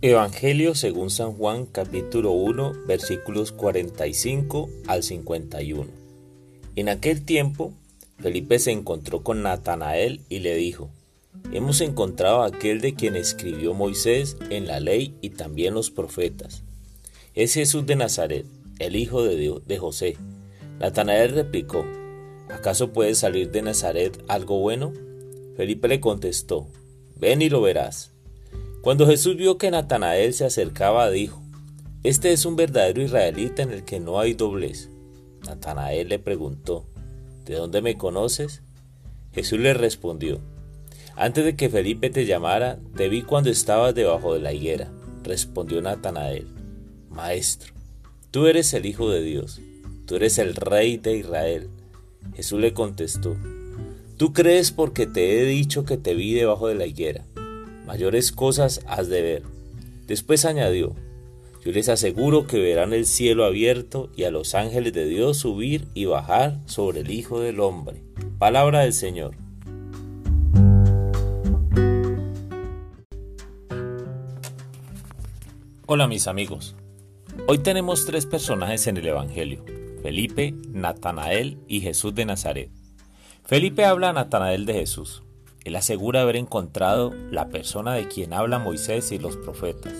Evangelio según San Juan capítulo 1 versículos 45 al 51. En aquel tiempo, Felipe se encontró con Natanael y le dijo, Hemos encontrado a aquel de quien escribió Moisés en la ley y también los profetas. Es Jesús de Nazaret, el hijo de, Dios, de José. Natanael replicó, ¿acaso puede salir de Nazaret algo bueno? Felipe le contestó, ven y lo verás. Cuando Jesús vio que Natanael se acercaba, dijo, Este es un verdadero israelita en el que no hay doblez. Natanael le preguntó, ¿De dónde me conoces? Jesús le respondió, Antes de que Felipe te llamara, te vi cuando estabas debajo de la higuera. Respondió Natanael, Maestro, tú eres el Hijo de Dios, tú eres el Rey de Israel. Jesús le contestó, Tú crees porque te he dicho que te vi debajo de la higuera mayores cosas has de ver. Después añadió, yo les aseguro que verán el cielo abierto y a los ángeles de Dios subir y bajar sobre el Hijo del Hombre. Palabra del Señor. Hola mis amigos. Hoy tenemos tres personajes en el Evangelio, Felipe, Natanael y Jesús de Nazaret. Felipe habla a Natanael de Jesús. Él asegura haber encontrado la persona de quien habla Moisés y los profetas.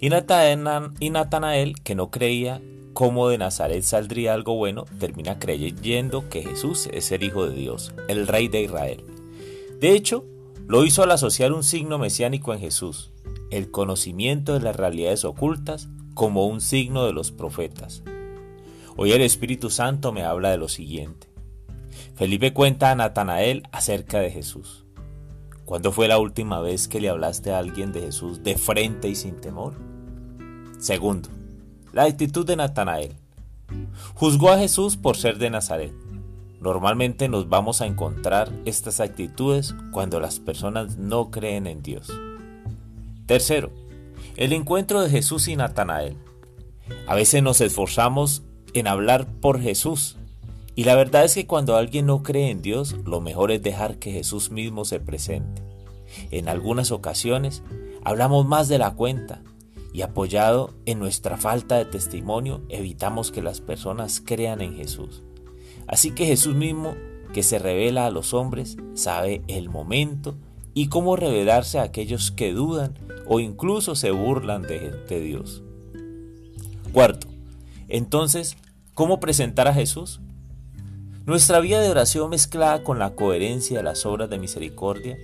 Y Natanael, que no creía cómo de Nazaret saldría algo bueno, termina creyendo que Jesús es el Hijo de Dios, el Rey de Israel. De hecho, lo hizo al asociar un signo mesiánico en Jesús, el conocimiento de las realidades ocultas como un signo de los profetas. Hoy el Espíritu Santo me habla de lo siguiente. Felipe cuenta a Natanael acerca de Jesús. ¿Cuándo fue la última vez que le hablaste a alguien de Jesús de frente y sin temor? Segundo, la actitud de Natanael. Juzgó a Jesús por ser de Nazaret. Normalmente nos vamos a encontrar estas actitudes cuando las personas no creen en Dios. Tercero, el encuentro de Jesús y Natanael. A veces nos esforzamos en hablar por Jesús y la verdad es que cuando alguien no cree en Dios, lo mejor es dejar que Jesús mismo se presente. En algunas ocasiones hablamos más de la cuenta y apoyado en nuestra falta de testimonio evitamos que las personas crean en Jesús. Así que Jesús mismo, que se revela a los hombres, sabe el momento y cómo revelarse a aquellos que dudan o incluso se burlan de, Dios. Cuarto, entonces, ¿cómo presentar a Jesús? Nuestra vida de oración mezclada con la coherencia de las obras de misericordia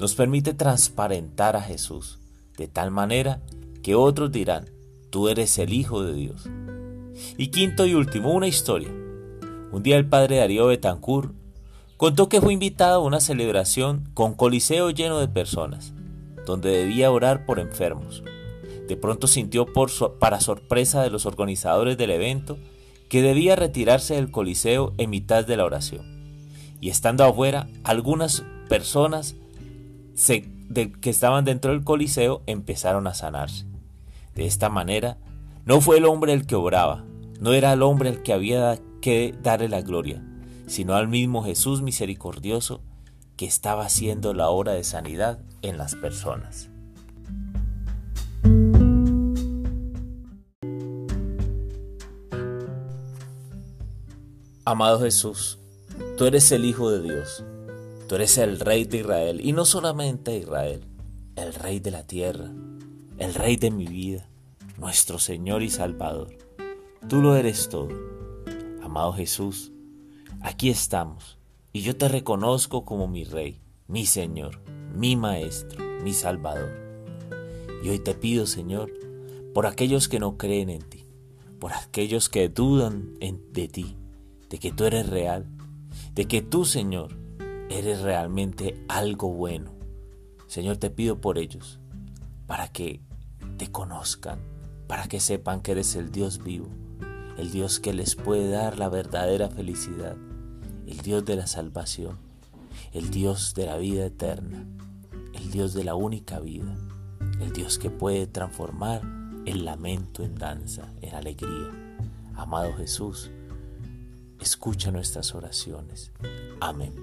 nos permite transparentar a Jesús de tal manera que otros dirán, tú eres el Hijo de Dios. Y quinto y último, una historia. Un día el padre Darío Betancourt contó que fue invitado a una celebración con coliseo lleno de personas, donde debía orar por enfermos. De pronto sintió por para sorpresa de los organizadores del evento que debía retirarse del Coliseo en mitad de la oración. Y estando afuera, algunas personas que estaban dentro del Coliseo empezaron a sanarse. De esta manera, no fue el hombre el que obraba, no era el hombre el que había que darle la gloria, sino al mismo Jesús misericordioso que estaba haciendo la obra de sanidad en las personas. Amado Jesús, tú eres el Hijo de Dios, tú eres el Rey de Israel, y no solamente Israel, el Rey de la tierra, el Rey de mi vida, nuestro Señor y Salvador. Tú lo eres todo. Amado Jesús, aquí estamos, y yo te reconozco como mi Rey, mi Señor, mi Maestro, mi Salvador. Y hoy te pido, Señor, por aquellos que no creen en ti, por aquellos que dudan de ti, de que tú eres real, de que tú, Señor, eres realmente algo bueno. Señor, te pido por ellos, para que te conozcan, para que sepan que eres el Dios vivo, el Dios que les puede dar la verdadera felicidad, el Dios de la salvación, el Dios de la vida eterna, el Dios de la única vida, el Dios que puede transformar el lamento en danza, en alegría. Amado Jesús, escucha nuestras oraciones. Amén.